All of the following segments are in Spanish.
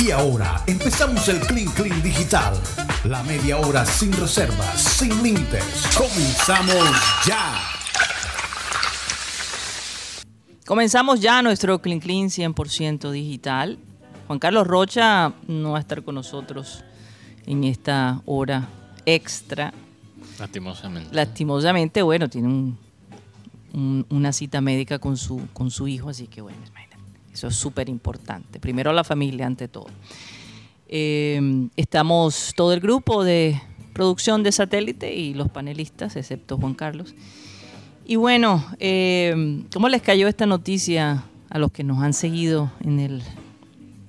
Y ahora empezamos el Clean Clean Digital. La media hora sin reservas, sin límites. Comenzamos ya. Comenzamos ya nuestro Clean Clean 100% digital. Juan Carlos Rocha no va a estar con nosotros en esta hora extra. Lastimosamente. Lastimosamente, bueno, tiene un- un- una cita médica con su, con su hijo, así que bueno, imagínate, eso es súper importante. Primero la familia ante todo. Eh, estamos todo el grupo de producción de satélite y los panelistas, excepto Juan Carlos. Y bueno, eh, ¿cómo les cayó esta noticia a los que nos han seguido en el,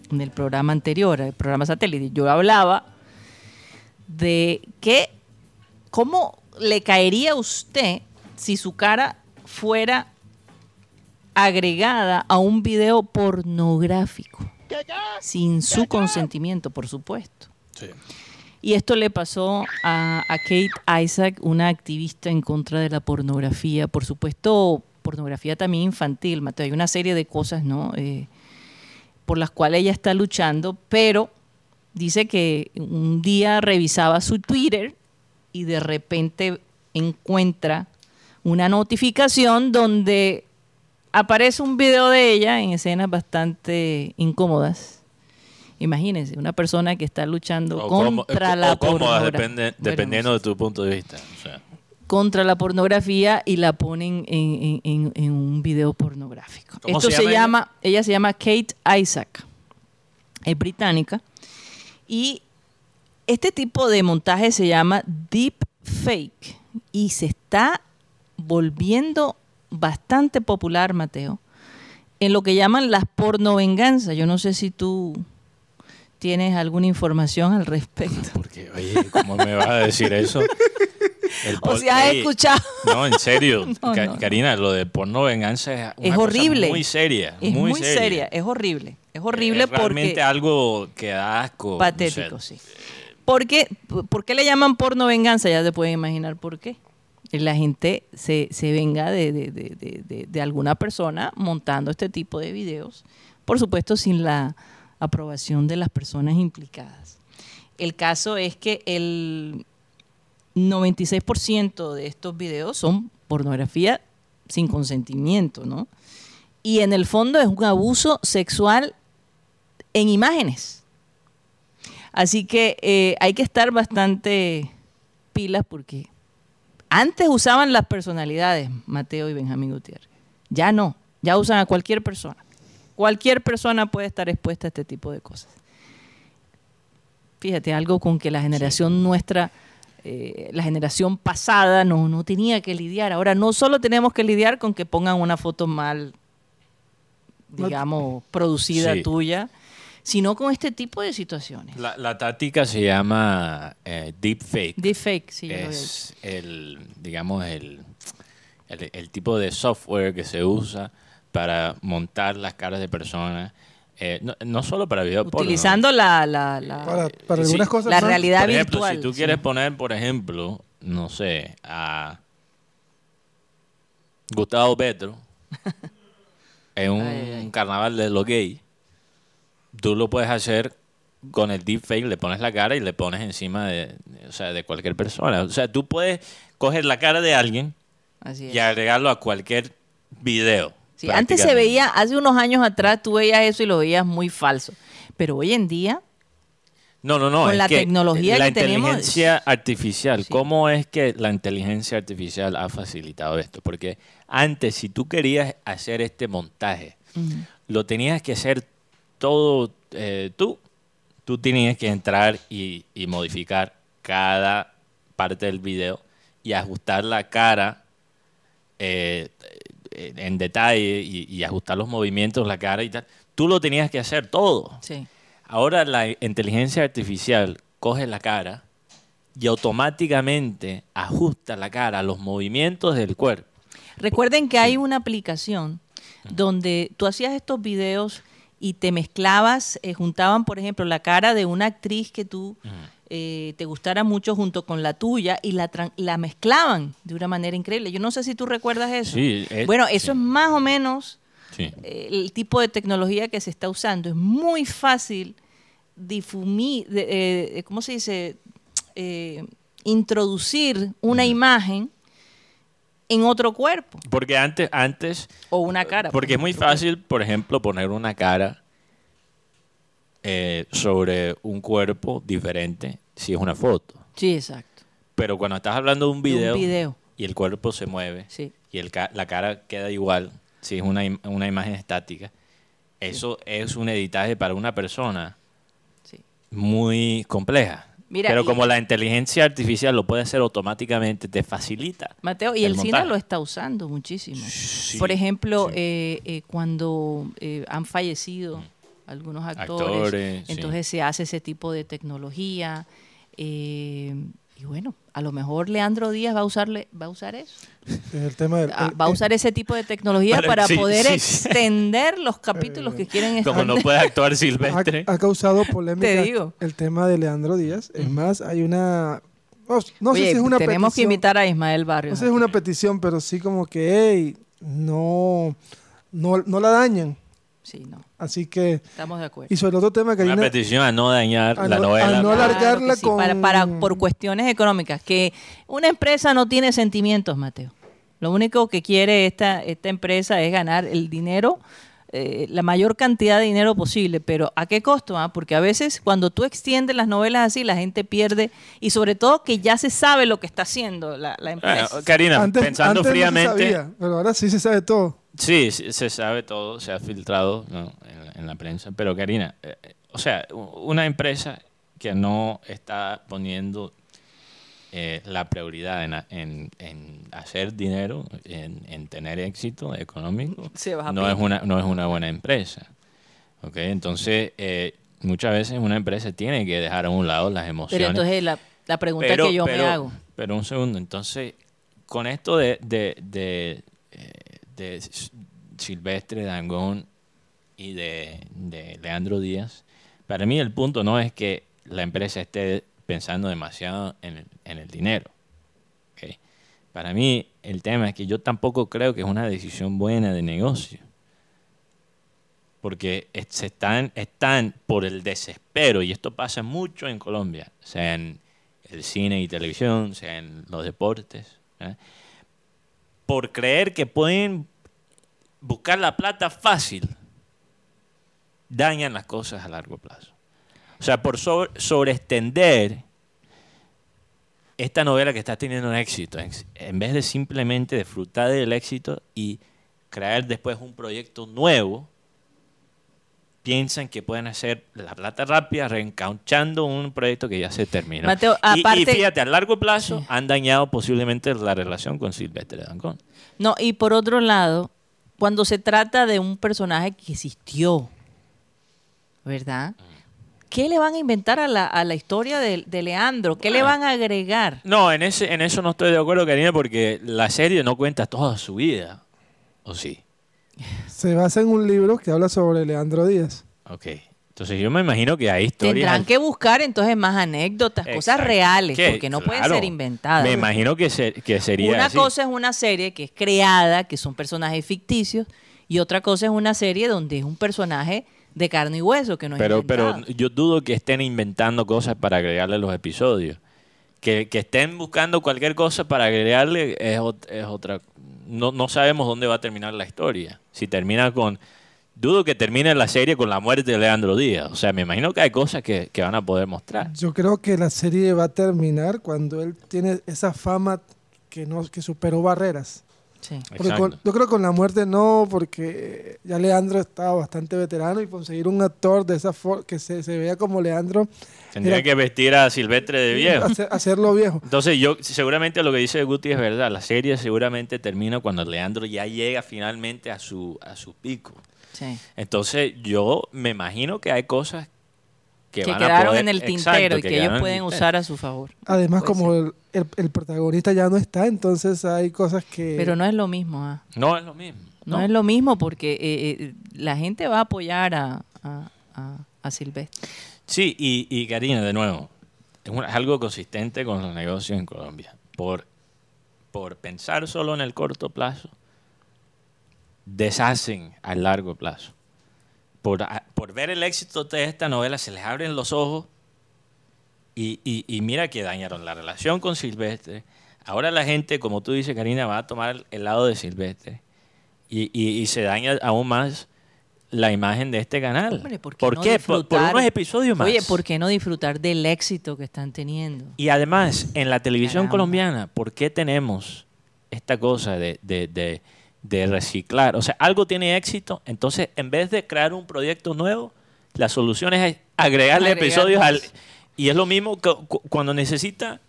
en el programa anterior, el programa satélite? Yo hablaba de que, ¿cómo le caería a usted si su cara fuera agregada a un video pornográfico? Sin su consentimiento, por supuesto. Sí. Y esto le pasó a, a Kate Isaac, una activista en contra de la pornografía. Por supuesto, pornografía también infantil, Mateo. Hay una serie de cosas, ¿no? Eh, por las cuales ella está luchando, pero dice que un día revisaba su Twitter y de repente encuentra una notificación donde aparece un video de ella en escenas bastante incómodas. Imagínense, una persona que está luchando O contra o la cómodas, pornografía. depende- Bueno, dependiendo de tu punto de vista. O sea, contra la pornografía y la ponen en, en- en- en un video pornográfico. ¿Cómo Esto se llama, ella se llama Kate Isaac, es británica, y este tipo de montaje se llama deep fake y se está volviendo bastante popular, Mateo, en lo que llaman las pornovenganzas. Yo no sé si tú tienes alguna información al respecto. porque, oye, ¿cómo me vas a decir eso? O por- si has Ey, escuchado. No, en serio. No, no. Karina, lo de porno venganza es, una Es cosa horrible. muy seria. Es muy, seria. es horrible. Es horrible Es realmente porque algo que da asco. patético, sí. Porque, ¿Por qué le llaman porno venganza? Ya se pueden imaginar por qué. La gente se, se venga de, de- de- de- alguna persona montando este tipo de videos, por supuesto sin la aprobación de las personas implicadas. El caso es que el 96% de estos videos son pornografía sin consentimiento, ¿no? Y en el fondo es un abuso sexual en imágenes. Así que eh, hay que estar bastante pilas porque antes usaban las personalidades, Mateo y Benjamín Gutiérrez. Ya no, ya usan a cualquier persona. Cualquier persona puede estar expuesta a este tipo de cosas. Fíjate, algo con que la generación nuestra, eh, la generación pasada no, no tenía que lidiar. Ahora no solo tenemos que lidiar con que pongan una foto mal, digamos, producida Sí. tuya, sino con este tipo de situaciones. La, la táctica se llama eh, deepfake. Deepfake, sí, es el, digamos, el, el, el tipo de software que se usa para montar las caras de personas. eh, no, no solo para video. Utilizando la, la, la- Para, para Sí, algunas cosas. la realidad Por ejemplo, virtual. si tú sí. quieres poner, por ejemplo, no sé, a Gustavo Petro en un Ay, ay. carnaval de los gays, tú lo puedes hacer con el deepfake, le pones la cara y le pones encima de, o sea, de cualquier persona. O sea, tú puedes coger la cara de alguien Así y agregarlo a cualquier video. Sí, antes se veía, hace unos años atrás tú veías eso y lo veías muy falso. Pero hoy en día, No, no, no. Con es la que tecnología la que tenemos- inteligencia artificial. Sí. ¿Cómo es que la inteligencia artificial ha facilitado esto? Porque antes, si tú querías hacer este montaje, lo tenías que hacer todo eh, tú. Tú tenías que entrar y, y modificar cada parte del video y ajustar la cara eh, eh, en detalle y, y ajustar los movimientos, la cara y tal. Tú lo tenías que hacer todo. sí. Ahora la inteligencia artificial coge la cara y automáticamente ajusta la cara a los movimientos del cuerpo. Recuerden que hay una aplicación donde tú hacías estos videos y te mezclabas, eh, juntaban, por ejemplo, la cara de una actriz que tú eh, te gustara mucho junto con la tuya y la, la mezclaban de una manera increíble. Yo no sé si tú recuerdas eso. Sí, es- bueno, eso sí. es más o menos Sí. eh, el tipo de tecnología que se está usando. Es muy fácil difumir, de- eh, ¿cómo se dice? Eh, introducir una imagen en otro cuerpo Porque antes, antes o una cara. Porque es muy fácil, por ejemplo, poner una cara eh, sobre un cuerpo diferente si es una foto. Sí, exacto. Pero cuando estás hablando de un De un video, y el cuerpo se mueve Sí. y el ca- la cara queda igual, si es una, im- una imagen estática, eso es un editaje para una persona Sí. muy compleja. Mira, Pero y- como la inteligencia artificial lo puede hacer automáticamente, te facilita. Mateo, y el el, cine lo está usando muchísimo. Sí, Por ejemplo, sí. eh, eh, cuando eh, han fallecido algunos actores, Actores, sí. entonces se hace ese tipo de tecnología. eh, y bueno, a lo mejor Leandro Díaz va a usarle, va a usar eso. Es el tema del, Ah, el- va a usar ese tipo de tecnología Para- para sí, poder sí, sí. extender los capítulos que quieren Como no extender. puede actuar silvestre. ha causado polémica Te digo. el tema de Leandro Díaz. Es más, hay una... No, no sé si es una tenemos que invitar a Ismael No Barrios. sé si es una petición, pero sí como que, hey, no, no, no la dañan. Sí, no, Así que... estamos de acuerdo. Y sobre el otro tema, Una Karina... petición a no dañar A la no- novela. a no alargarla sí, con- para, para- por cuestiones económicas, que una empresa no tiene sentimientos, Mateo. Lo único que quiere esta, esta empresa es ganar el dinero, eh, la mayor cantidad de dinero posible, pero ¿a qué costo? ah? Porque a veces cuando tú extiendes las novelas así, la gente pierde, y sobre todo que ya se sabe lo que está haciendo la, la Bueno, empresa. Karina, antes, pensando antes no se fríamente, sabía, pero ahora sí se sabe todo. sí, sí, se sabe todo, se ha filtrado ¿no? en, la- en la prensa. Pero Karina, eh, o sea, una empresa que no está poniendo eh, la prioridad en, en- en hacer dinero, en, en tener éxito económico, no es una no es una buena empresa. ¿ok? Entonces, eh, muchas veces una empresa tiene que dejar a un lado las pero emociones. entonces la, la pregunta Pero- que yo pero- me hago. Pero un segundo, entonces, con esto de, de, de, eh, de Silvestre Dangón y de, de Leandro Díaz, para mí el punto no es que la empresa esté pensando demasiado en en el dinero. Para mí el tema es que yo tampoco creo que es una decisión buena de negocio. Porque se están, están por el desespero, y esto pasa mucho en Colombia, sea en el cine y televisión, sea en los deportes, ¿eh? por creer que pueden buscar la plata fácil, dañan las cosas a largo plazo. O sea, por sobre, esta novela que está teniendo un éxito, en, vez de simplemente disfrutar del éxito y crear después un proyecto nuevo, piensan que pueden hacer la plata rápida reencauchando un proyecto que ya se terminó. Mateo, Y- y, aparte- fíjate, a largo plazo Sí. han dañado posiblemente la relación con Silvestre Dangón. No, y por otro lado, cuando se trata de un personaje que existió, ¿verdad? ¿Qué le van a inventar a la, a la historia de, de Leandro? ¿Qué le van a agregar? No, en, ese, en eso no estoy de acuerdo, Karina, porque la serie no cuenta toda su vida. ¿O sí? Se basa en un libro que habla sobre Leandro Díaz. Ok. Entonces yo me imagino que hay historias... Tendrán que buscar entonces más anécdotas, cosas reales, Que, porque no pueden ser inventadas. Me imagino que, se- que sería Una así. cosa es una serie que es creada, que son personajes ficticios, y otra cosa es una serie donde es un personaje de carne y hueso, que no es pero, pero yo dudo que estén inventando cosas para agregarle los episodios. Que, que estén buscando cualquier cosa para agregarle es, es otra... No, no sabemos dónde va a terminar la historia. Si termina con... Dudo que termine la serie con la muerte de Leandro Díaz. O sea, me imagino que hay cosas que, que van a poder mostrar. Yo creo que la serie va a terminar cuando él tiene esa fama que no que superó barreras. Sí. Porque Exacto. con- yo creo que con la muerte no, porque ya Leandro estaba bastante veterano y conseguir un actor de esa forma que se, se vea como Leandro, Tendría que vestir a Silvestre de viejo. hacer- hacerlo viejo. Entonces yo seguramente lo que dice Guti es verdad. La serie seguramente termina cuando Leandro ya llega finalmente a su, a su pico. Sí. Entonces yo me imagino que hay cosas que, que van a quedaron poder- en el exacto, tintero y que quedaron ellos en el pueden tintero. usar a su favor. Además, Puede como el, el- el protagonista ya no está, entonces hay cosas que... Pero no es lo mismo, ah. No es lo mismo. no, es lo mismo porque eh, eh, la gente va a apoyar a, a, a- a Silvestre. Sí, y, y Karina, de nuevo, es, un- es algo consistente con los negocios en Colombia. Por, por pensar solo en el corto plazo, deshacen a largo plazo. Por, a- por ver el éxito de esta novela, se les abren los ojos y, y- y mira que dañaron la relación con Silvestre. Ahora la gente, como tú dices, Karina, va a tomar el lado de Silvestre y, y- se daña aún más la imagen de este canal. Hombre, ¿por qué? ¿Por no qué? Por, por disfrutar? unos episodios más. Oye, ¿por qué no disfrutar del éxito que están teniendo? Y además, en la televisión Caramba. colombiana, ¿por qué tenemos esta cosa de, de- de- de reciclar? O sea, algo tiene éxito, entonces en vez de crear un proyecto nuevo, la solución es agregarle Agregar episodios al... Y es lo mismo que cu- cuando necesita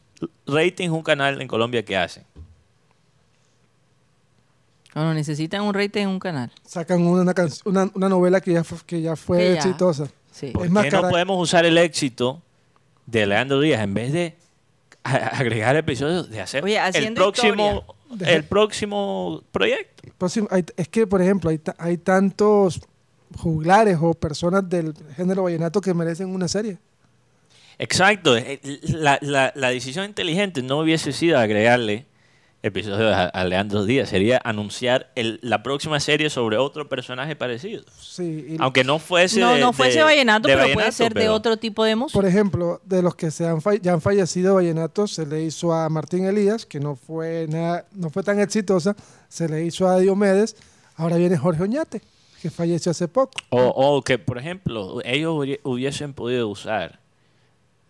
ratings un canal en Colombia que hace. Cuando necesitan un rating en un canal. Sacan una, una, una novela que ya fue, que ya fue Que ya. exitosa. Sí. ¿Por Es más qué no podemos usar el éxito de Leandro Díaz en vez de agregar episodios de hacer Oye, el próximo, historia. El próximo proyecto? Próximo- hay- es que, por ejemplo, hay, hay tantos juglares o personas del género vallenato que merecen una serie. Exacto. eh, La, la- la decisión inteligente no hubiese sido agregarle episodios a, Leandro Díaz, sería anunciar el- la próxima serie sobre otro personaje parecido. Sí, y- Aunque no fuese No, de- no fuese de- vallenato, de pero puede vallenato, ser de otro tipo de música. Por ejemplo, de los que se han ya han fallecido vallenatos, se le hizo a Martín Elías, que no fue, nada, no fue tan exitosa, se le hizo a Diomedes, ahora viene Jorge Oñate, que falleció hace poco. O, o que, por ejemplo, ellos hubi- hubiesen podido usar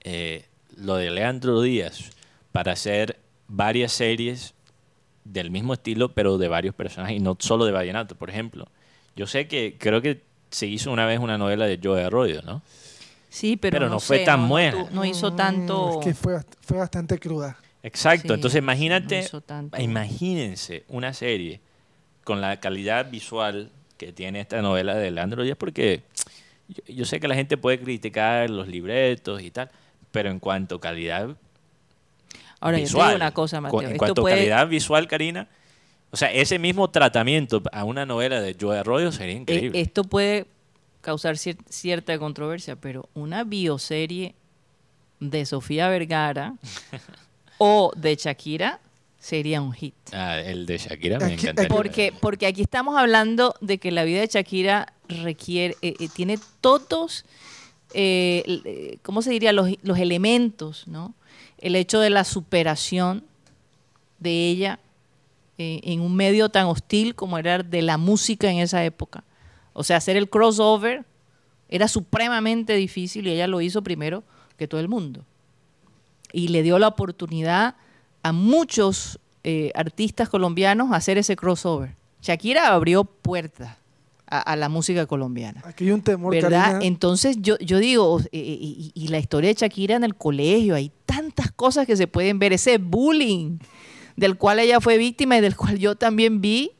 eh, lo de Leandro Díaz para hacer varias series del mismo estilo, pero de varios personajes y no solo de vallenato. Por ejemplo, yo sé que creo que se hizo una vez una novela de Joe Arroyo, ¿no? sí, pero, pero no fue sé, tan no, buena. No, hizo tanto. Es que fue, fue bastante cruda. Exacto. Sí, Entonces imagínate, no hizo tanto. imagínense una serie con la calidad visual que tiene esta novela de Leandro Díaz, porque yo, yo sé que la gente puede criticar los libretos y tal, pero en cuanto a calidad Ahora, yo te visual, digo una cosa, Mateo. en cuanto a puede, calidad visual, Karina, o sea, ese mismo tratamiento a una novela de Joe Arroyo sería eh, increíble. esto puede causar cier- cierta controversia, pero una bioserie de Sofía Vergara o de Shakira sería un hit. Ah, el de Shakira me Aquí- encantaría. Porque, porque aquí estamos hablando de que la vida de Shakira requiere, eh, eh, tiene todos, eh, eh, ¿cómo se diría? Los, los elementos, ¿no? El hecho de la superación de ella eh, en un medio tan hostil como era de la música en esa época. O sea, hacer el crossover era supremamente difícil y ella lo hizo primero que todo el mundo. Y le dio la oportunidad a muchos eh, artistas colombianos hacer ese crossover. Shakira abrió puertas a, a la música colombiana. Aquí hay un temor, ¿Verdad? Karina. Entonces yo, yo digo, eh, y, y- y la historia de Shakira en el colegio, hay tantas cosas que se pueden ver, ese bullying del cual ella fue víctima y del cual yo también vi.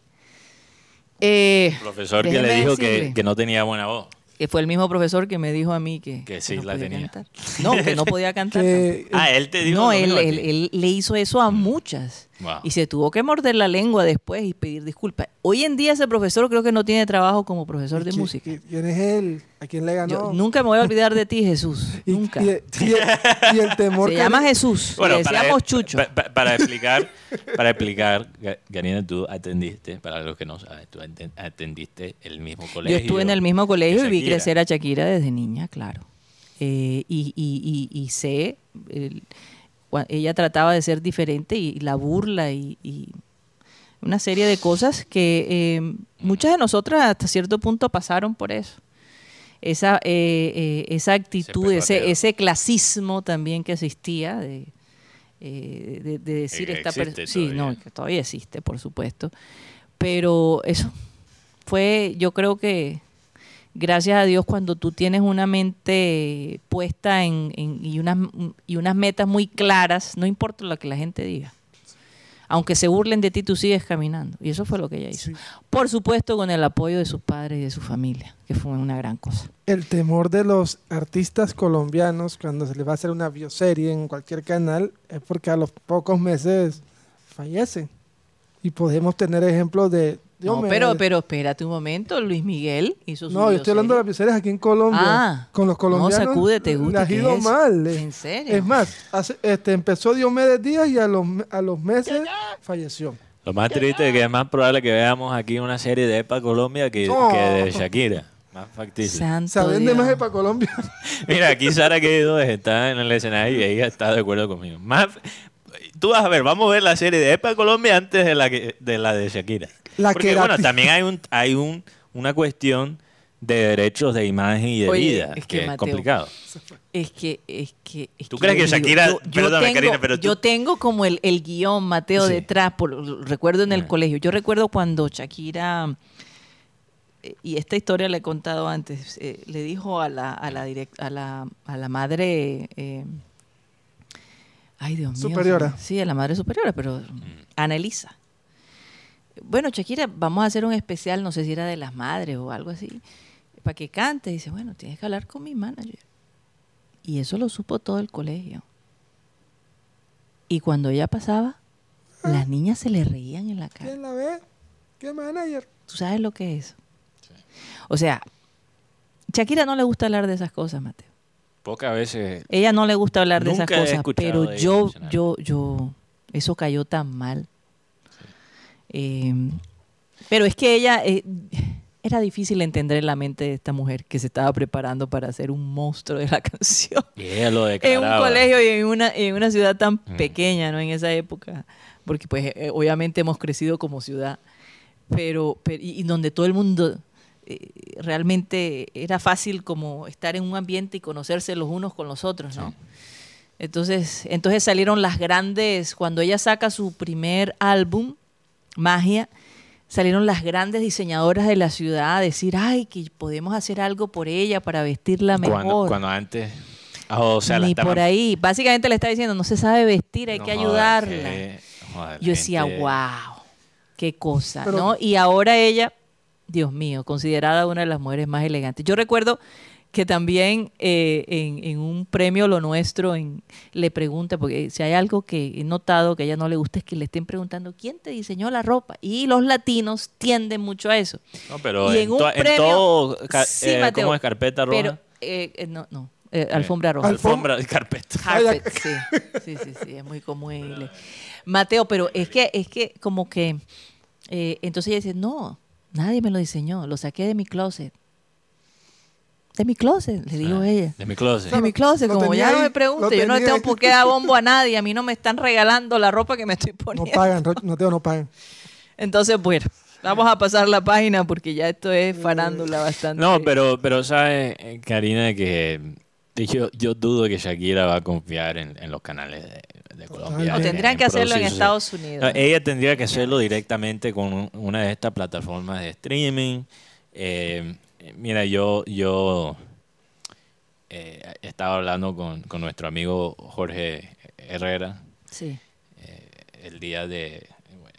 Eh, El profesor que le dijo que, que no tenía buena voz. que fue el mismo profesor que me dijo a mí que, Que sí no la podía tenía. cantar. No, que no podía cantar. que, Ah, él te dijo no, él, él- él le hizo eso a muchas. Wow. Y se tuvo que morder la lengua después y pedir disculpas. Hoy en día ese profesor creo que no tiene trabajo como profesor de ¿qui- música. qui- ¿Quién es él? ¿A quién le ganó? Yo nunca me voy a olvidar de ti, Jesús. Y- nunca. Y, y- y el temor, Se llama Jesús. le decíamos Chucho. pa- pa- para explicar, para explicar, Karina, tú atendiste, para los que no saben, tú aten- atendiste el mismo Yo colegio. estuve en el mismo colegio y vi crecer a Shakira desde niña, claro. Eh, y, y- y- y sé, el- ella trataba de ser diferente y, la burla y, y una serie de cosas que eh, muchas de nosotras hasta cierto punto pasaron por eso. Esa, eh, eh, esa actitud, ese, ese clasismo también que existía de, eh, de, de decir que esta persona. Sí, no, que todavía existe, por supuesto. Pero eso fue, yo creo que gracias a Dios cuando tú tienes una mente puesta en, en- y, unas, y unas metas muy claras, no importa lo que la gente diga. Aunque se burlen de ti, tú sigues caminando. Y eso fue lo que ella hizo. Sí. Por supuesto, con el apoyo de sus padres y de su familia, que fue una gran cosa. el temor de los artistas colombianos cuando se les va a hacer una bioserie en cualquier canal es porque a los pocos meses fallecen. Y podemos tener ejemplos de... No, pero, pero espérate un momento, Luis Miguel hizo su No, yo estoy hablando de las bioseries aquí en Colombia. Ah, con los colombianos. No, sacúdete, le ha ¿qué ido es mal. eh. ¿En serio? Es más, hace- este, empezó Diomedes Díaz y a los, a los meses falleció. Lo más triste es que es más probable que veamos aquí una serie de EPA Colombia que, de Shakira. Más factible. Santo Se vende más Dios. de para Colombia. Mira, aquí Sara Queido está en el escenario y ella está de acuerdo conmigo. Más, tú vas a ver, vamos a ver la serie de Epa Colombia antes de la, que- de la de Shakira. La Porque que bueno, también hay un hay un una cuestión de derechos de imagen y de Oye, vida es que, que, es complicado. Es que, es que. es ¿Tú que crees yo que Shakira- yo- yo perdona, tengo, Karina, pero tú- Yo tengo como el, el guion, Mateo, Sí. detrás, por, recuerdo en el Ah. colegio. Yo recuerdo cuando Shakira, eh, y esta historia la he contado antes, eh, le dijo a la, a la, direct- a la, a la madre. eh, ay, Dios mío. Superiora. Sí, a la madre superiora, pero Ana Elisa. Bueno, Shakira, vamos a hacer un especial, no sé si era de las madres o algo así, para que cante. dice, bueno, tienes que hablar con mi manager. Y eso lo supo todo el colegio. Y cuando ella pasaba, las niñas se le reían en la cara. ¿Quién la ve? ¿Qué manager? ¿Tú sabes lo que es eso? O sea, Shakira no le gusta hablar de esas cosas, Mateo. Pocas veces Ella no le gusta hablar de esas Nunca he cosas, escuchado pero de yo, yo, yo, eso cayó tan mal. Eh, pero es que ella, eh, era difícil entender en la mente de esta mujer que se estaba preparando para ser un monstruo de la canción. y ella lo En un declaraba. colegio y en una, en una ciudad tan Mm. pequeña, ¿no? En esa época, porque pues eh, obviamente hemos crecido como ciudad, pero, pero- y, donde todo el mundo eh, realmente era fácil como estar en un ambiente y conocerse los unos con los otros, ¿no? Entonces, entonces salieron las grandes, cuando ella saca su primer álbum, Magia, salieron las grandes diseñadoras de la ciudad a decir, ay, que podemos hacer algo por ella para vestirla mejor. Cuando, cuando antes ah, o sea, la Ni estaban- por ahí. Básicamente le está diciendo, no se sabe vestir, hay No que ayudarla. joder, Yo decía, gente- wow, qué cosa, Pero- ¿no? Y ahora ella, Dios mío, considerada una de las mujeres más elegantes. Yo recuerdo que también eh, en, en un premio Lo Nuestro en, le pregunta, porque si hay algo que he notado que a ella no le gusta es que le estén preguntando quién te diseñó la ropa. Y los latinos tienden mucho a eso. No, pero Y en, en un to- en premio- todo, Sí, eh, Mateo, ¿cómo es carpeta roja? Pero, eh, eh, no, no, eh, alfombra roja. Alfombra y carpeta. Carpet, sí. Sí, sí, sí, es muy común. Mateo, pero es que, es que como que, eh, entonces ella dice, no, nadie me lo diseñó, lo saqué de mi closet. De mi closet, le digo Ah, ella. De mi closet. De mi closet, lo como ya no me pregunte, yo no le tengo por qué dar bombo a nadie, a mí no me están regalando la ropa que me estoy No poniendo. pagan, Ro- no tengo, no pagan. Entonces, bueno, vamos a pasar la página porque ya esto es farándula bastante. No, pero, pero sabes, eh, Karina, que yo, yo dudo que Shakira va a confiar en, en los canales de, de Colombia. O en- tendrían en que hacerlo en Estados Unidos. No, ella tendría que hacerlo directamente con un- una de estas plataformas de streaming. Eh, mira, yo, yo eh, estaba hablando con, con nuestro amigo Jorge Herrera Sí. eh, el día de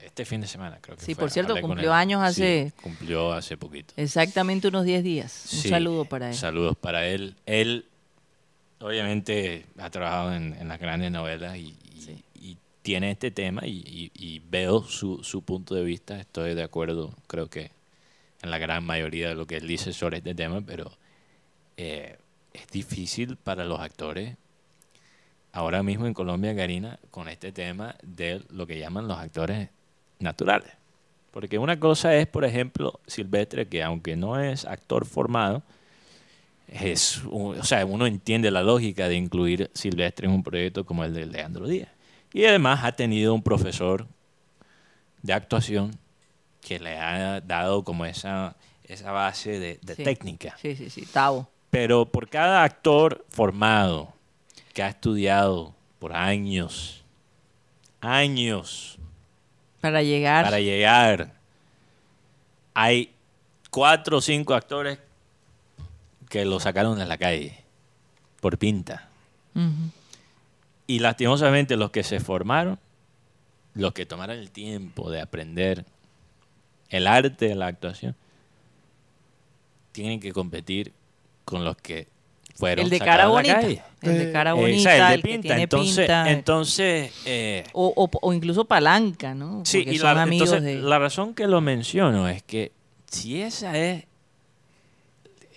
este fin de semana, creo que Sí, fue. por cierto, Hablé cumplió años hace- Sí, cumplió hace poquito. Exactamente unos 10 días. Un Sí, saludo para él. Saludos para él. Él, obviamente, ha trabajado en, en las grandes novelas y, y- Sí. y tiene este tema y, y- y veo su, su punto de vista. Estoy de acuerdo, creo que en la gran mayoría de lo que él dice sobre este tema, pero eh, es difícil para los actores ahora mismo en Colombia, Karina, con este tema de lo que llaman los actores naturales. Porque una cosa es, por ejemplo, Silvestre, que aunque no es actor formado, es, o sea, uno entiende la lógica de incluir Silvestre en un proyecto como el de Leandro Díaz. Y además ha tenido un profesor de actuación que le ha dado como esa, esa base de, de Sí. técnica. Sí, sí, sí, Tavo. Pero por cada actor formado que ha estudiado por años, años, Para llegar. para llegar, hay cuatro o cinco actores que lo sacaron de la calle por pinta. Y lastimosamente los que se formaron, los que tomaron el tiempo de aprender el arte de la actuación, tienen que competir con los que fueron El de cara bonita. calle. El de Eh, cara Eh, bonita, o sea, el de el que pinta. tiene entonces, pinta. entonces eh, o, o- o incluso palanca, ¿no? sí, Porque y son la, amigos entonces, de... la razón que lo menciono es que si esa es,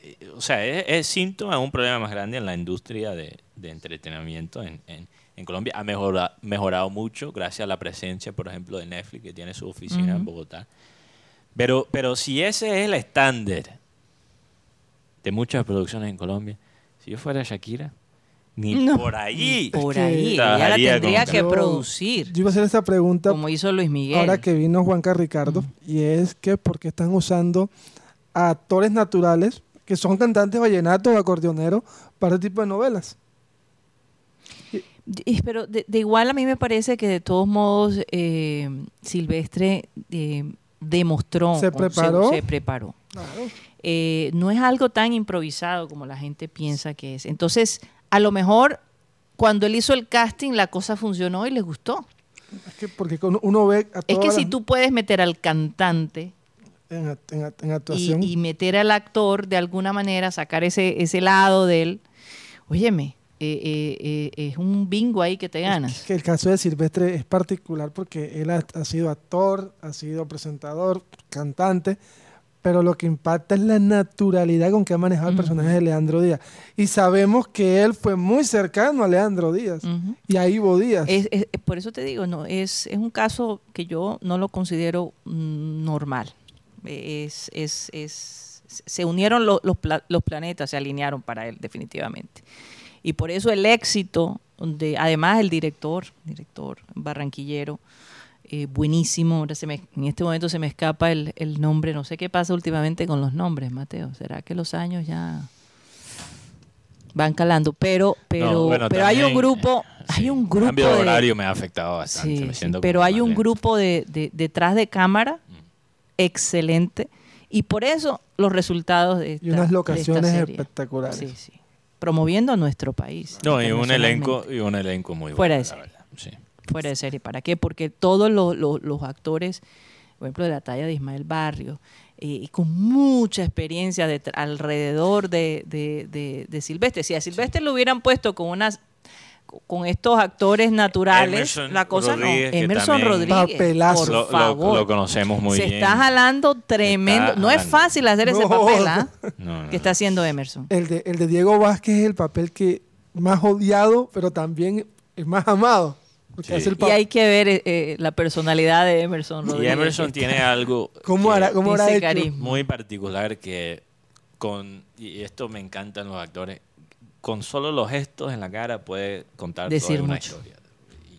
eh, o sea, es, es síntoma de un problema más grande en la industria de, de entretenimiento en, en- en Colombia. Ha mejorado, mejorado mucho gracias a la presencia, por ejemplo, de Netflix, que tiene su oficina en. Bogotá. Pero, pero si ese es el estándar de muchas producciones en Colombia. Si yo fuera Shakira, ni No, por allí. Por que ahí, ella la tendría con- que Yo- producir, Yo iba a hacer esta pregunta como hizo Luis Miguel. ahora que vino Juanca Ricardo, y es que ¿por qué están usando a actores naturales que son cantantes vallenatos o acordeoneros para este tipo de novelas? Pero de, de igual a mí me parece que de todos modos eh, Silvestre eh, demostró, ¿Se preparó? se, preparó. Claro. Eh, no es algo tan improvisado como la gente piensa que es. Entonces, a lo mejor cuando él hizo el casting la cosa funcionó y les gustó. Es que porque uno ve a Es que si tú puedes meter al cantante en, y, actuación. y meter al actor de alguna manera, sacar ese, ese lado de él, óyeme, eh, eh, eh, es un bingo ahí que te ganas. que el caso de Silvestre es particular porque él ha, ha sido actor, ha sido presentador, cantante, pero lo que impacta es la naturalidad con que ha manejado el personaje de Leandro Díaz. Y sabemos que él fue muy cercano a Leandro Díaz y a Ivo Díaz. Es- es- es- por eso te digo, no es, es un caso que yo no lo considero mm, normal. Es, es, es- se unieron lo- los, pla- los planetas, se alinearon para él, definitivamente. Y por eso el éxito, de, además el director, director barranquillero, eh, buenísimo. Ahora se me, en este momento se me escapa el, el nombre. No sé qué pasa últimamente con los nombres, Mateo. ¿Será que los años ya van calando? Pero, pero, No, bueno, pero hay un también, grupo, eh, hay sí, un el grupo cambio de de, horario me ha afectado bastante. Sí, me sí, siento pero como hay un grupo de, de- detrás de cámara Mm. excelente y por eso los resultados de esta, y unas de esta locaciones serie. espectaculares. Sí, sí. Promoviendo a nuestro país. No, y un elenco, y un elenco muy bueno. Fuera de serie. Sí. fuera de serie. ¿Para qué? Porque todos los, los- los actores, por ejemplo, de la talla de Ismael Barrio, eh, y con mucha experiencia de, alrededor de, de- de- de Silvestre. Si a Silvestre lo hubieran puesto con unas con estos actores naturales, Emerson la cosa Rodríguez, no. Emerson Rodríguez, Papelazo. por Lo, lo- favor. lo conocemos muy se bien. está jalando tremendo. está no es fácil hacer ese No. papel, ¿ah? No, no, Que está haciendo Emerson. El, de, el de Diego Vázquez es el papel que más odiado, pero también es más amado. Sí. el Y hay que ver eh, eh, la personalidad de Emerson Y Rodríguez. Emerson que tiene algo muy particular que con y esto me encantan los actores con solo los gestos en la cara puede contar Decir toda una mucho. historia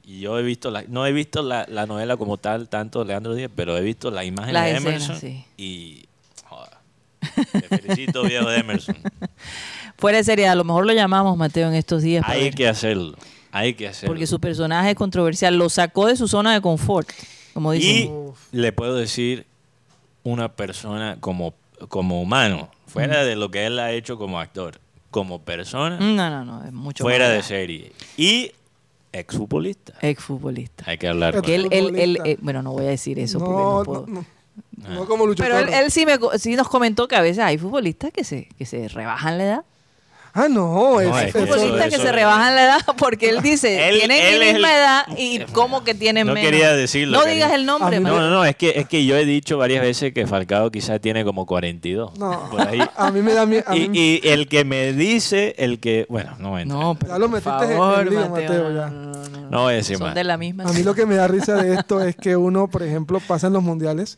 y yo he visto la, no he visto la, la novela como tal tanto de Leandro Díaz pero he visto la imagen Las de escenas, Emerson sí. y joda, te felicito viejo de Emerson Fuera de serie, a lo mejor lo llamamos Mateo en estos días. hay ver, que hacerlo hay que hacerlo porque su personaje es controversial, lo sacó de su zona de confort, como y dicen. Uf. le puedo decir una persona como como humano fuera de lo que él ha hecho como actor como persona No, no, no, es mucho fuera más de serie. Y exfutbolista. Exfutbolista. Hay que hablar con Que él. él, él, eh, bueno, no voy a decir eso porque no, no puedo. no, no, Ah. no como Lucho Pero él, sí, me, sí nos comentó que a veces hay futbolistas que se, que se rebajan la edad. Ah, no, es, No, es es- futbolistas que eso- se rebajan la edad porque él dice, Él- tienen él mi misma el- edad y cómo que tienen No menos. quería decirlo, No cariño. digas el nombre, No, no, no, es que, es que yo he dicho varias veces que Falcao quizás tiene como 42. no, Por ahí. a mí me da miedo. Y, y el que me dice, el que, bueno, no voy a entrar. No, pero Ya lo por metiste en- en favor, lío, Mateo, Mateo, no, ya. no, no, no. No voy a decir Son más. de la misma. A mí lo que me da risa de esto es que uno, por ejemplo, pasa en los mundiales,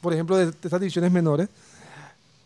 por ejemplo, de, de estas divisiones menores,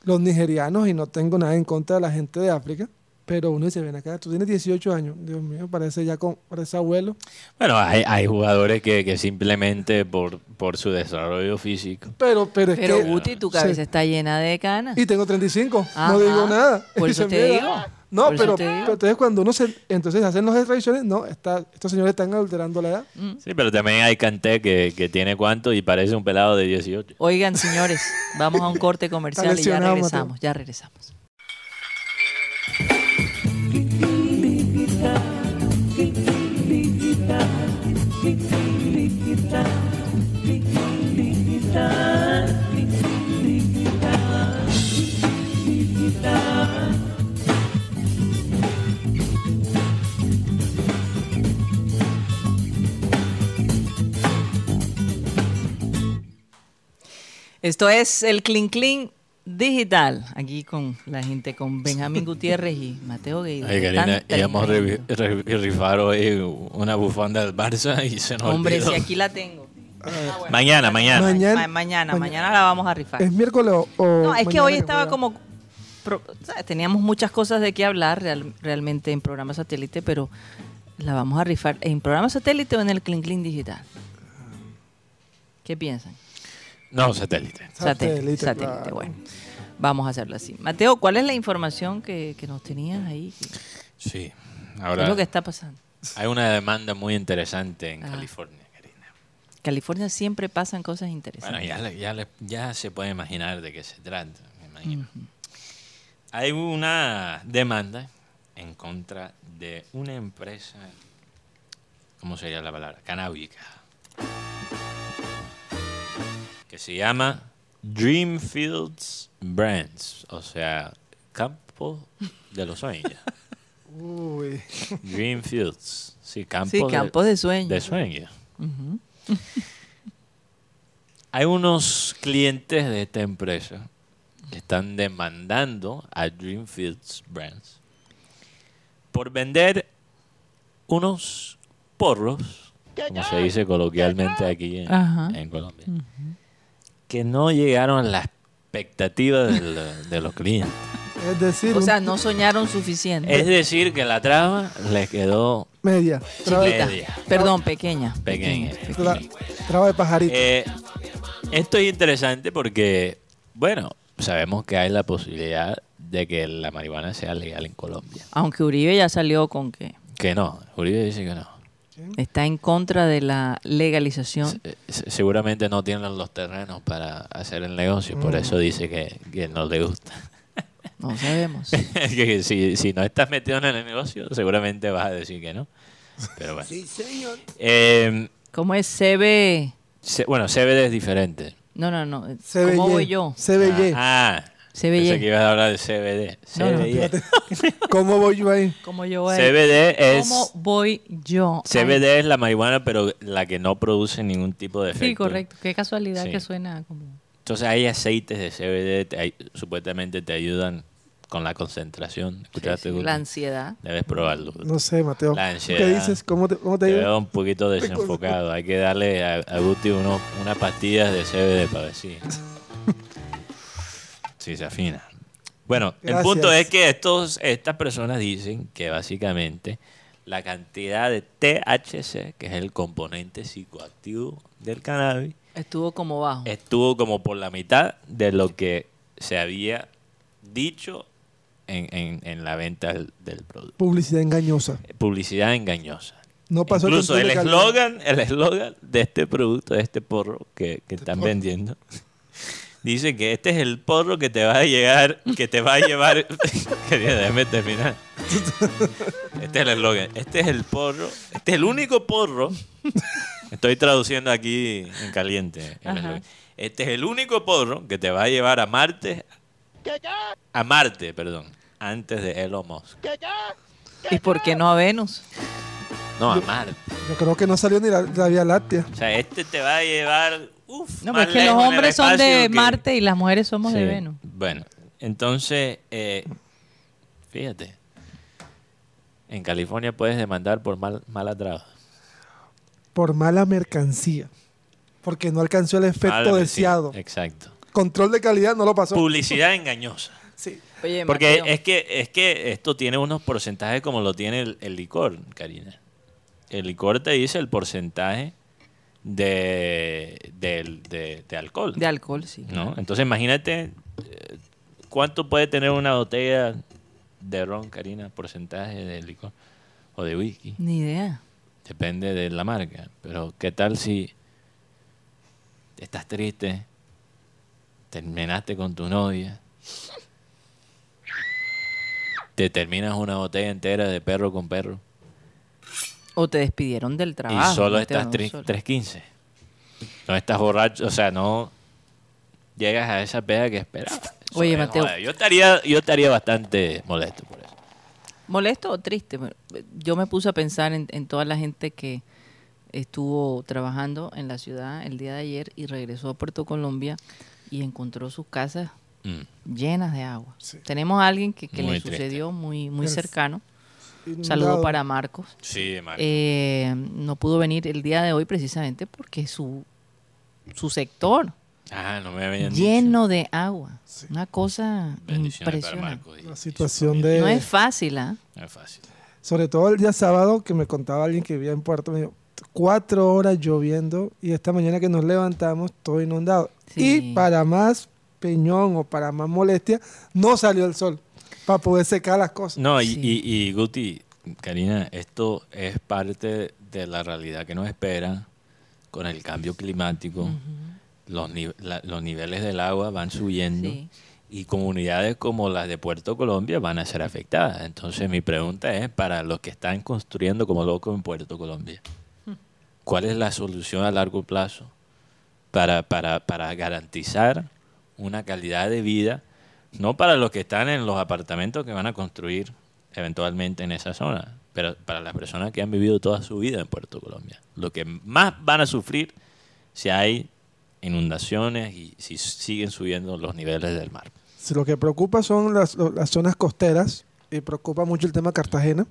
los nigerianos, y no tengo nada en contra de la gente de África, pero uno dice, ven acá, tú tienes 18 años, Dios mío, parece ya con, parece abuelo. Bueno, hay, hay jugadores que, que simplemente por, por su desarrollo físico. Pero, pero es Pero que... Guti, tu Sí. cabeza está llena de canas. Y tengo 35, Ajá. no digo nada. Por eso te digo. No, Por pero, entonces cuando uno se... Entonces hacen las extradiciones, no, está, estos señores están alterando la edad. Mm. Sí, pero también hay Canté que, que tiene cuánto y parece un pelado de 18. Oigan, señores, vamos a un corte comercial y ya regresamos. Mateo. Ya regresamos. Esto es el Clean Clean Digital, aquí con la gente, con Benjamín Gutiérrez y Mateo Gueido. Ay, Karina, íbamos a rifar hoy una bufanda del Barça y se nos Hombre, olvidó. si aquí la tengo. Ah, bueno. Mañana, mañana. Mañana- Ma- mañana, mañana. mañana la vamos a rifar. ¿Es miércoles o...? No, es que hoy estaba como pro- ¿sabes? teníamos muchas cosas de qué hablar real- realmente en programa satélite, pero la vamos a rifar en programa satélite o en el Clean Clean Digital. ¿Qué piensan? No, satélite. Satélite, Satélite, satélite, claro. bueno. Vamos a hacerlo así. Mateo, ¿cuál es la información que, que nos tenías ahí? ¿Qué, Sí. qué es Ahora, lo que está pasando? hay una demanda muy interesante en Ah. California, Karina. California siempre pasan cosas interesantes. Bueno, ya, ya, ya se puede imaginar de qué se trata, me imagino. Hay una demanda en contra de una empresa, ¿cómo sería la palabra? Canábica. Que se llama Dreamfields Brands, o sea, campo de los sueños. Uy. Dreamfields, sí, campo, sí, campos de sueño. de sueños. Hay unos clientes de esta empresa que están demandando a Dreamfields Brands por vender unos porros, como se dice coloquialmente aquí en Colombia, que no llegaron a la expectativa del- de los clientes. Es decir, O sea, no soñaron suficiente. Es decir, que la traba les quedó media. Traba, media. Perdón, pequeña. pequeña. tra- traba de pajarito. Eh, esto es interesante porque, bueno, sabemos que hay la posibilidad de que la marihuana sea legal en Colombia. Aunque Uribe ya salió con que Que no, Uribe dice que no. Está en contra de la legalización. Se- se- seguramente no tienen los terrenos para hacer el negocio, por eso dice que, que no le gusta. No sabemos. que si, si no estás metido en el negocio, seguramente vas a decir que no. Pero bueno. Eh, ¿Cómo es CB? se- bueno, CBD es diferente. No, no, no. ¿Cómo voy yo? CBY. Ah, ah, CBY. pensé que ibas a hablar de CBD. No, no, CBD. ¿Cómo voy yo ahí? ¿Cómo yo voy? CBD es ¿Cómo voy yo? CBD es la marihuana, pero la que no produce ningún tipo de efecto. Sí, correcto. Qué casualidad Sí. que suena como... Entonces hay aceites de CBD, te ay- supuestamente te ayudan con la concentración. Sí, ¿Escuchaste? sí, Guti? la ansiedad. Debes probarlo. No sé, Mateo. La ¿Tú ansiedad. ¿Qué dices? ¿Cómo te, cómo te Te veo un poquito desenfocado. Hay que darle a, a Guti uno- unas pastillas de CBD para ver si, si se afina. Bueno, el punto es que estos, estas personas dicen que básicamente la cantidad de THC, que es el componente psicoactivo del cannabis, Estuvo como bajo. estuvo como por la mitad de lo que se había dicho en, en- en la venta del, del producto. Publicidad engañosa. Publicidad engañosa. No pasó el Incluso el eslogan, el eslogan de este producto, de este porro que, que están vendiendo, dice que este es el porro que te va a llegar, que te va a llevar. Quería déjame terminar. Este es el eslogan. Este es el porro, este es el único porro. Estoy traduciendo aquí en caliente. el. Este es el único porro que te va a llevar a Marte. A Marte, perdón. Antes de Elon Musk. ¿Y por qué no a Venus? No, a Marte. Yo creo que no salió ni la, la Vía Láctea. O sea, este te va a llevar. Uf, No, más pero es que los hombres son de que- Marte y las mujeres somos de. Venus. Bueno, entonces, eh, fíjate. En California puedes demandar por mal, mala trabajo. Por mala mercancía. Porque no alcanzó el efecto Mala- deseado. exacto. Control de calidad no lo pasó. Publicidad engañosa. Sí. Oye, Porque Mateo, es que, es que esto tiene unos porcentajes como lo tiene el, el licor, Karina. El licor te dice el porcentaje de, de alcohol. de alcohol, sí. ¿no? Entonces imagínate eh, cuánto puede tener una botella de ron, Karina, porcentaje de licor o de whisky. Ni idea. Depende de la marca. Pero ¿qué tal si estás triste, terminaste con tu novia, te terminas una botella entera de perro con perro O te despidieron del trabajo. y solo estás no solo. 3.15? No estás borracho, o sea, no llegas a esa pega que esperabas. Oye, es, Mateo. joder, yo estaría, yo estaría bastante molesto por eso. ¿Molesto o triste? Yo me puse a pensar en, en toda la gente que estuvo trabajando en la ciudad el día de ayer y regresó a Puerto Colombia y encontró sus casas Mm. llenas de agua. Sí. Tenemos a alguien que, le triste. sucedió muy, muy Pero- cercano. Saludo para Marcos. Sí, Marco. Eh, no pudo venir el día de hoy precisamente porque su, su sector Ah, no me habían dicho. lleno de agua. Una cosa impresionante. Y- La situación de- No es fácil, ¿ah? No es fácil. Sobre todo el día sábado que me contaba alguien que vivía en Puerto, me dijo, cuatro horas lloviendo y esta mañana que nos levantamos todo inundado. Sí. Y para más peñón o para más molestia, no salió el sol para poder secar las cosas. No, y, Sí. y, y Guti, Karina, esto es parte de la realidad que nos espera con el cambio climático. los, la- los niveles del agua van subiendo Sí. y comunidades como las de Puerto Colombia van a ser afectadas. Entonces mi pregunta es para los que están construyendo como locos en Puerto Colombia, ¿cuál es la solución a largo plazo para, para, para garantizar una calidad de vida, no para los que están en los apartamentos que van a construir eventualmente en esa zona, pero para las personas que han vivido toda su vida en Puerto Colombia? Lo que más van a sufrir si hay inundaciones y si siguen subiendo los niveles del mar. Lo que preocupa son las, las zonas costeras y preocupa mucho el tema Cartagena,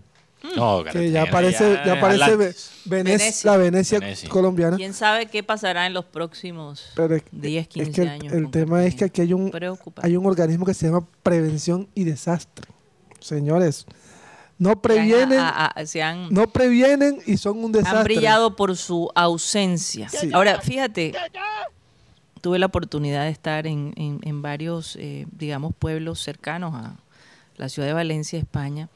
No, que ya Cartagena parece, ya parece Venecia. la Venecia, Venecia. colombiana. ¿Quién sabe qué pasará en los próximos Pero es, 10, es 15 que el, años? el tema es que aquí hay un, hay un organismo que se llama prevención y desastre. Señores, no Se han- previenen, a- a- se han, no previenen y son un desastre. han brillado por su ausencia. Sí. Ahora, fíjate, tuve la oportunidad de estar en, en- en varios, eh, digamos, pueblos cercanos a la ciudad de Valencia, España,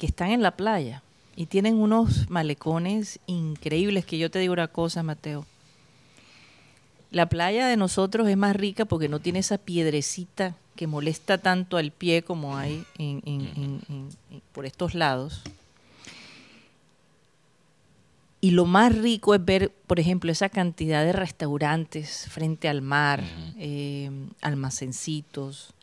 que están en la playa y tienen unos malecones increíbles que yo te digo una cosa, Mateo. La playa de nosotros es más rica porque no tiene esa piedrecita que molesta tanto al pie como hay en- en- en- en- en- por estos lados. Y lo más rico es ver, por ejemplo, esa cantidad de restaurantes frente al mar, eh, almacencitos,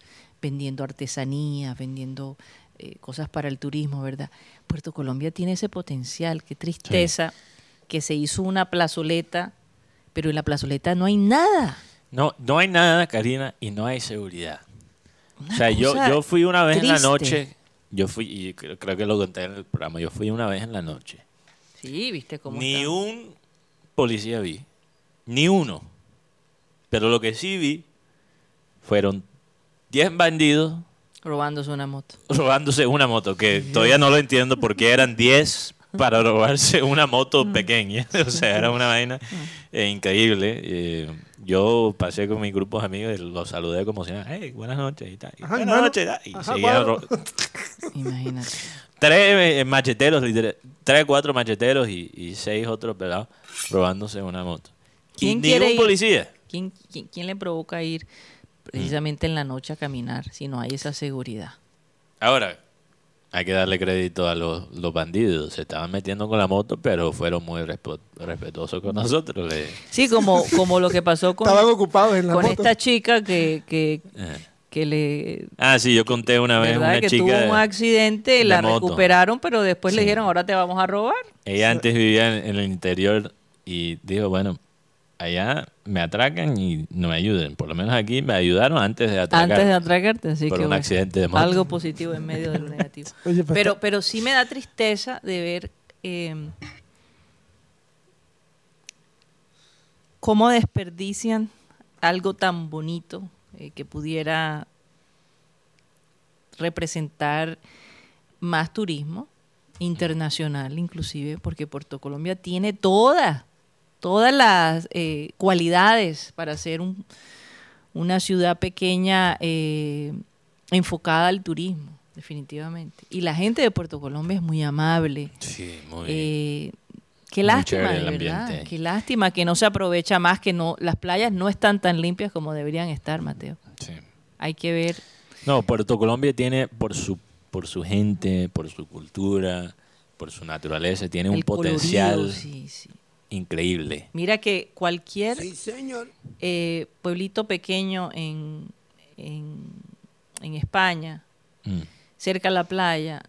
vendiendo artesanías, vendiendo eh, cosas para el turismo, ¿verdad? Puerto Colombia tiene ese potencial, qué tristeza que se hizo una plazoleta, pero en la plazoleta no hay nada. No, no hay nada, Karina, y no hay seguridad. Una o sea, yo, yo fui una vez en la noche, yo fui, y creo, creo que lo conté en el programa, yo fui una vez en la noche. Sí, viste cómo Ni está? un policía vi, ni uno. Pero lo que sí vi fueron 10 bandidos robándose una moto. robándose una moto, que todavía no lo entiendo porque eran 10 para robarse una moto Mm. pequeña. o sea, era una vaina eh, increíble. Eh, yo pasé con mis grupos de amigos y los saludé como si nada, hey, buenas noches y tal. Y, Ajá, buenas noches. y Ajá, cuadro. ro- Imagínate. tres eh, macheteros, literal, tres, cuatro macheteros y, y seis otros pelados robándose una moto. Y ¿Quién ni quiere un ir? policía. ¿Quién, quién, quién le provoca ir precisamente en la noche a caminar si no hay esa seguridad? Ahora, hay que darle crédito a los, los bandidos. Se estaban metiendo con la moto, pero fueron muy respetuosos con nosotros. Le- Sí, como, como lo que pasó con, Estaban ocupados en la con moto. esta chica que, que, eh. que le... Ah, sí, yo conté una vez una que chica. tuvo un accidente, de la moto. recuperaron, pero después le dijeron, ahora te vamos a robar. Ella antes vivía en, en el interior y dijo, bueno, allá me atracan y no me ayuden. Por lo menos aquí me ayudaron antes de atracar. Antes de atracarte, así por que un bueno, accidente de moto. algo positivo en medio de lo negativo. Oye, pues, pero, pero sí me da tristeza de ver eh, cómo desperdician algo tan bonito eh, que pudiera representar más turismo internacional inclusive porque Puerto Colombia tiene todas todas las eh, cualidades para ser un, una ciudad pequeña eh, enfocada al turismo definitivamente y la gente de Puerto Colombia es muy amable Sí, muy eh, qué Muy lástima, de verdad. Qué lástima que no se aprovecha más, que no las playas no están tan limpias como deberían estar, Mateo. sí. Hay que ver. No, Puerto Colombia tiene por su por su gente, por su cultura, por su naturaleza, tiene un colorido, potencial sí, sí. Increíble. Mira que cualquier eh, pueblito pequeño en, en, en España, Mm. cerca a la playa,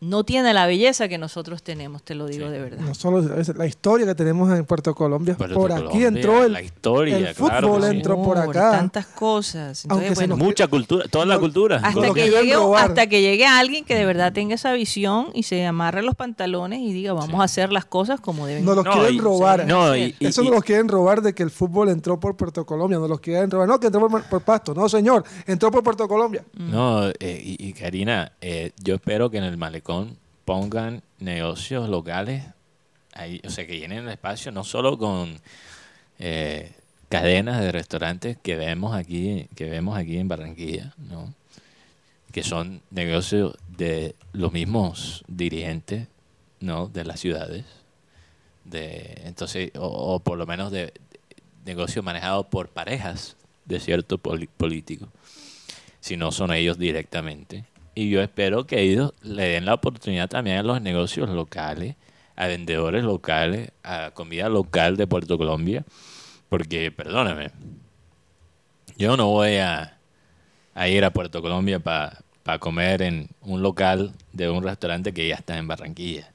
no tiene la belleza que nosotros tenemos, te lo digo Sí. de verdad. No solo es la historia que tenemos en Puerto Colombia. Puerto por aquí entró el, la historia, el fútbol, sí. entró por acá. Tantas cosas. Aunque Entonces, se bueno, Mucha cultura, toda la No, cultura. hasta que, llegue, hasta que llegue alguien que de verdad tenga esa visión y se amarre los pantalones y diga, vamos Sí. a hacer las cosas como deben Nos los No, quieren y- robar. No, y, y- Eso y- nos los quieren robar de que el fútbol entró por Puerto Colombia. Nos los quieren robar. No, que entró por, por Pasto. No, señor. Entró por Puerto Colombia. No, eh, y, y Karina, eh, yo espero que en el malecón pongan negocios locales, ahí, o sea, que llenen el espacio no solo con eh, cadenas de restaurantes que vemos aquí, que vemos aquí en Barranquilla, ¿no? que son negocios de los mismos dirigentes, ¿no? de las ciudades, de entonces o, por lo menos de, negocios manejados por parejas de cierto poli- político si no son ellos directamente. Y yo espero que ellos le den la oportunidad también a los negocios locales, a vendedores locales, a comida local de Puerto Colombia, porque, perdóname, yo no voy a, ir a Puerto Colombia para comer en un local de un restaurante que ya está en Barranquilla.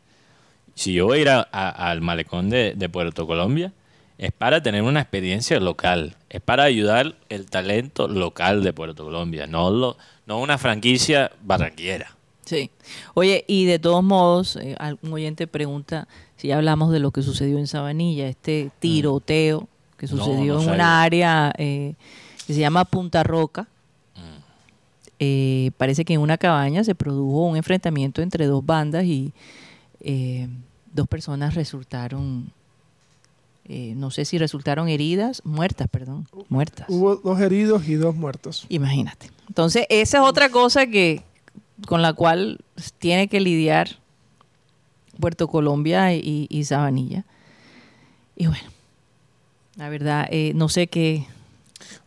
Si yo voy a ir al malecón de Puerto Colombia, es para tener una experiencia local, es para ayudar el talento local de Puerto Colombia, no, lo, no una franquicia barranquillera. Sí. Oye, y de todos modos, eh, algún oyente pregunta si ya hablamos de lo que sucedió en Sabanilla, este tiroteo que No, sucedió no en una área eh, que se llama Punta Roca. Mm. Eh, parece que en una cabaña se produjo un enfrentamiento entre dos bandas y eh, dos personas resultaron, eh, no sé si resultaron heridas, muertas, perdón, muertas. Hubo dos heridos y dos muertos. Imagínate. Entonces, esa es otra cosa que con la cual tiene que lidiar Puerto Colombia y, y Sabanilla. Y bueno, la verdad, eh, no sé qué.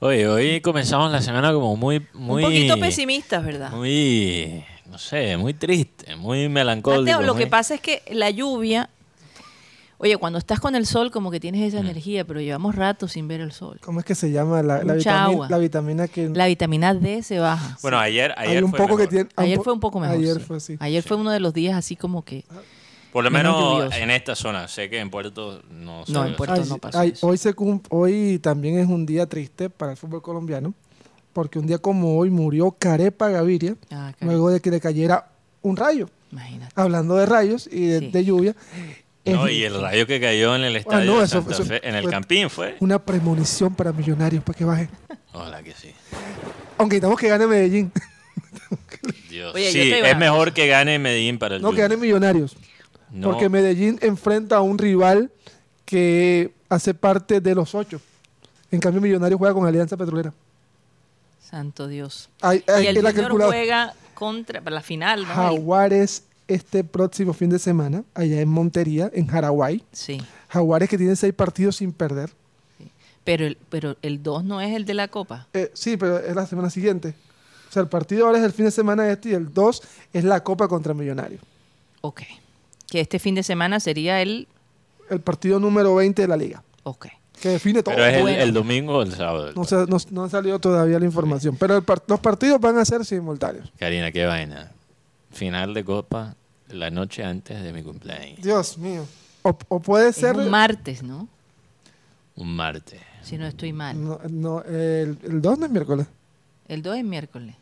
Oye, hoy comenzamos la semana como muy, muy, un poquito pesimistas, ¿verdad? muy, no sé, muy triste, muy melancólico. Mateo, lo muy- que pasa es que la lluvia. Oye, cuando estás con el sol, como que tienes Mm. esa energía, pero llevamos rato sin ver el sol. ¿Cómo es que se llama la, vitamina, agua. la vitamina que... La vitamina D se baja. Bueno, ayer, ayer hay un fue poco que tiene... Ayer fue un poco mejor. Ayer sí. fue así. Ayer fue uno de los días así como que. Por lo menos en esta zona. Sé que en Puerto no se No, en. Puerto Ay, no ay, eso. hoy, se cum- hoy también es un día triste para el fútbol colombiano, porque un día como hoy murió Carepa Gaviria, Ah, luego de que le cayera un rayo. imagínate. Hablando de rayos y de, Sí. de lluvia, No, y el rayo que cayó en el estadio no, de eso- Santa eso Fe, en el fue- Campín fue. una premonición para millonarios para que baje. Ojalá que sí. Aunque necesitamos que gane Medellín, Dios. Oye, sí, es mejor que gane Medellín para el no que gane millonarios, No, porque Medellín enfrenta a un rival que hace parte de los ocho. En cambio, Millonarios juega con Alianza Petrolera. Santo Dios. Hay, hay y el Junior juega contra para la final, ¿no? Jaguares este próximo fin de semana, allá en Montería, en Haraguay. sí. Jaguares que tienen seis partidos sin perder. Pero el, pero el 2 no es el de la Copa. Eh, sí, pero es la semana siguiente. O sea, el partido ahora es el fin de semana este y el 2 es la Copa contra Millonarios. Ok. Que este fin de semana sería el. El partido número 20 de la liga, Ok. que define todo. pero es el, el domingo o el sábado. No, se- no- no ha salido todavía la información, pero el los partidos van a ser simultáneos. Karina, qué vaina. Final de Copa la noche antes de mi cumpleaños. Dios mío. O, o puede Es ser... un martes, ¿no? Un martes. Si no estoy mal. No, no, el, el 2 no es miércoles. El 2 es miércoles.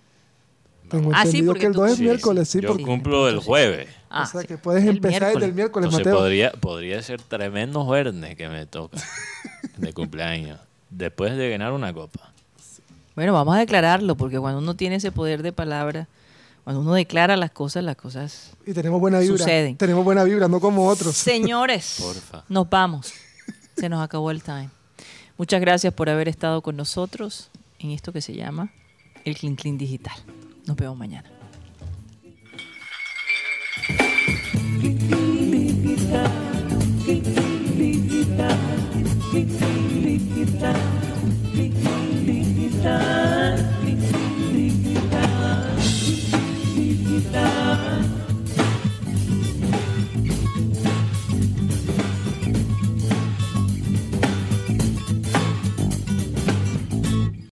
Tengo Ah, sí, entendido porque que el tú- 2 es Sí, miércoles, sí. Yo porque- cumplo el jueves. Ah, o sea, sí. que puedes El empezar desde el miércoles. miércoles, Entonces Mateo. podría, podría ser tremendo viernes que me toca de cumpleaños. Después de ganar una copa. Bueno, vamos a declararlo, porque cuando uno tiene ese poder de palabra, cuando uno declara las cosas, las cosas Y tenemos buena vibra. Suceden. Tenemos buena vibra, no como otros. Señores, Porfa. nos vamos. Se nos acabó el time. Muchas gracias por haber estado con nosotros en esto que se llama el Clean Clean Digital. Nos vemos mañana. Digital,